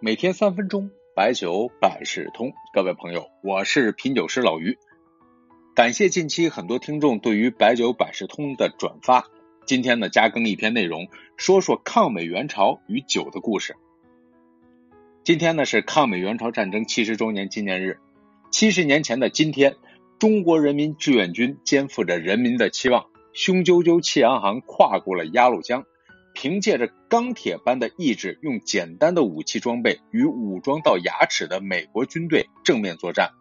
每天三分钟，白酒百事通。各位朋友，我是品酒师老于。感谢近期很多听众对于白酒百事通的转发。今天呢，加更一篇内容，说说抗美援朝与酒的故事。今天呢是抗美援朝战争七十周年纪念日。七十年前的今天，中国人民志愿军肩负着人民的期望，雄赳赳气昂昂跨过了鸭绿江。凭借着钢铁般的意志，用简单的武器装备与武装到牙齿的美国军队正面作战，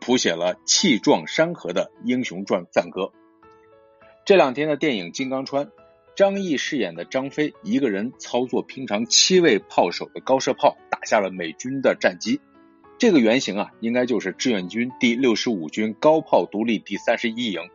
谱写了气壮山河的英雄传赞歌。这两天的电影《金刚川》，张译饰演的张飞一个人操作平常七位炮手的高射炮，打下了美军的战机。这个原型啊，应该就是志愿军第六十五军高炮独立第三十一营。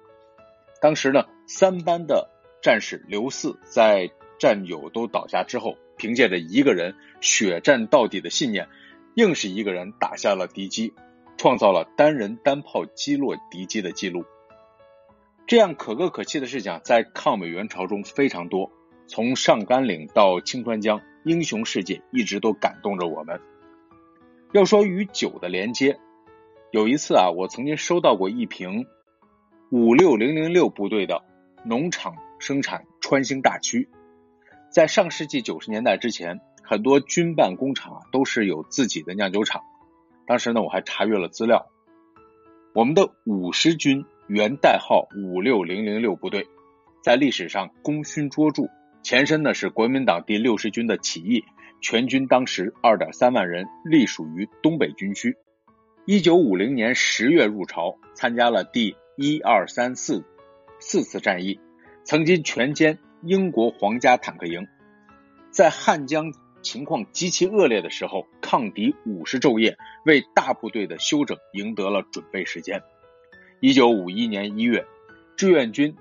当时呢，三班的战士刘四在。战友都倒下之后，凭借着一个人血战到底的信念，硬是一个人打下了敌机，创造了单人单炮击落敌机的记录。这样可歌可泣的事情在抗美援朝中非常多，从上甘岭到清川江，英雄事迹一直都感动着我们。要说与酒的连接，有一次啊，我曾经收到过一瓶五六零零六部队的农场生产川星大曲。在上世纪九十年代之前，很多军办工厂啊都是有自己的酿酒厂。当时呢，我还查阅了资料，我们的五十军原代号五六零零六部队，在历史上功勋卓著，前身呢是国民党第六十军的起义，全军当时二点三万人，隶属于东北军区。一九五零年十月入朝，参加了第一二三四四次战役，曾经全歼。英国皇家坦克营在汉江情况极其恶劣的时候，抗敌五十昼夜，为大部队的休整赢得了准备时间。一九五一年一月，志愿军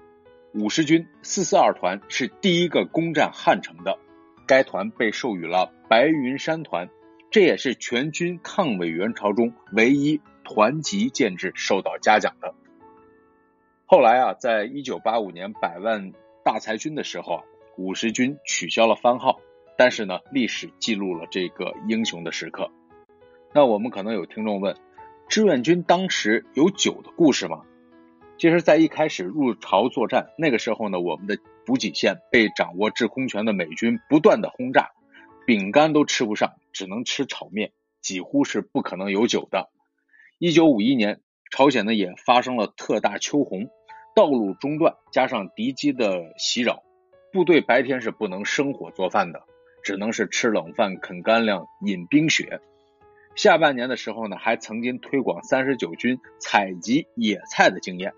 五十军四四二团是第一个攻占汉城的，该团被授予了白云山团，这也是全军抗美援朝中唯一团级建制受到嘉奖的。后来啊，在一九八五年百万。大裁军的时候啊，五十军取消了番号，但是呢，历史记录了这个英雄的时刻。那我们可能有听众问，志愿军当时有酒的故事吗？其实，在一开始入朝作战那个时候呢，我们的补给线被掌握制空权的美军不断的轰炸，饼干都吃不上，只能吃炒面，几乎是不可能有酒的。一九五一年，朝鲜呢也发生了特大秋洪。道路中断，加上敌机的袭扰，部队白天是不能生火做饭的，只能是吃冷饭、啃干粮、饮冰雪。下半年的时候呢，还曾经推广三十九军采集野菜的经验。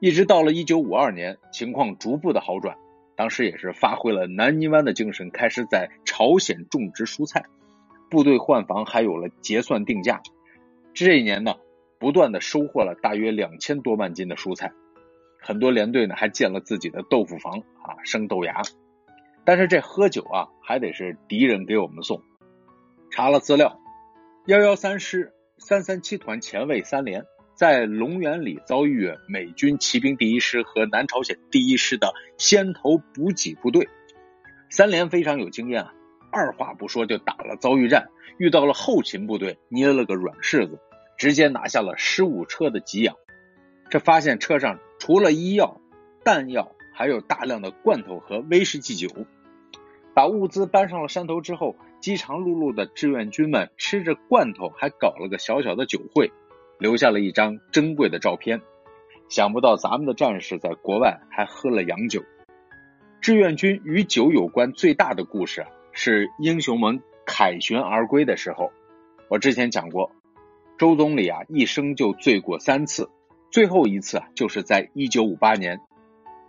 一直到了一九五二年，情况逐步的好转，当时也是发挥了南泥湾的精神，开始在朝鲜种植蔬菜，部队换防还有了结算定价。这一年呢。不断的收获了大约两千多万斤的蔬菜，很多连队呢还建了自己的豆腐房啊，生豆芽。但是这喝酒啊，还得是敌人给我们送。查了资料，幺幺三师三三七团前卫三连在龙源里遭遇美军骑兵第一师和南朝鲜第一师的先头补给部队，三连非常有经验啊，二话不说就打了遭遇战，遇到了后勤部队，捏了个软柿子。直接拿下了十五车的给养，这发现车上除了医药、弹药，还有大量的罐头和威士忌酒。把物资搬上了山头之后，饥肠辘辘的志愿军们吃着罐头，还搞了个小小的酒会，留下了一张珍贵的照片。想不到咱们的战士在国外还喝了洋酒。志愿军与酒有关最大的故事是英雄们凯旋而归的时候，我之前讲过。周总理啊，一生就醉过三次，最后一次啊，就是在一九五八年，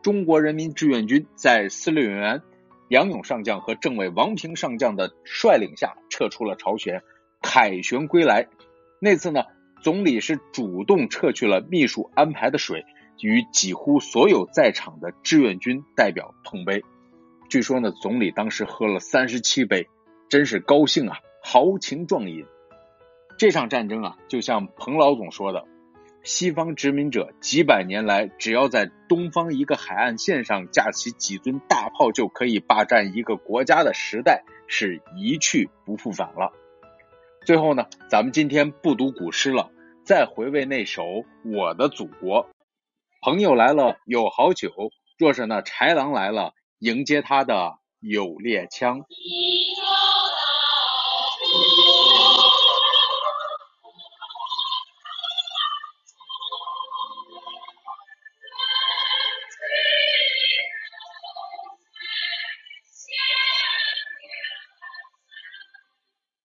中国人民志愿军在司令员杨勇上将和政委王平上将的率领下撤出了朝鲜，凯旋归来。那次呢，总理是主动撤去了秘书安排的水，与几乎所有在场的志愿军代表碰杯。据说呢，总理当时喝了三十七杯，真是高兴啊，豪情壮饮。这场战争啊，就像彭老总说的，西方殖民者几百年来，只要在东方一个海岸线上架起几尊大炮，就可以霸占一个国家的时代，是一去不复返了。最后呢，咱们今天不读古诗了，再回味那首《我的祖国》。朋友来了有好酒，若是那豺狼来了，迎接他的有猎枪。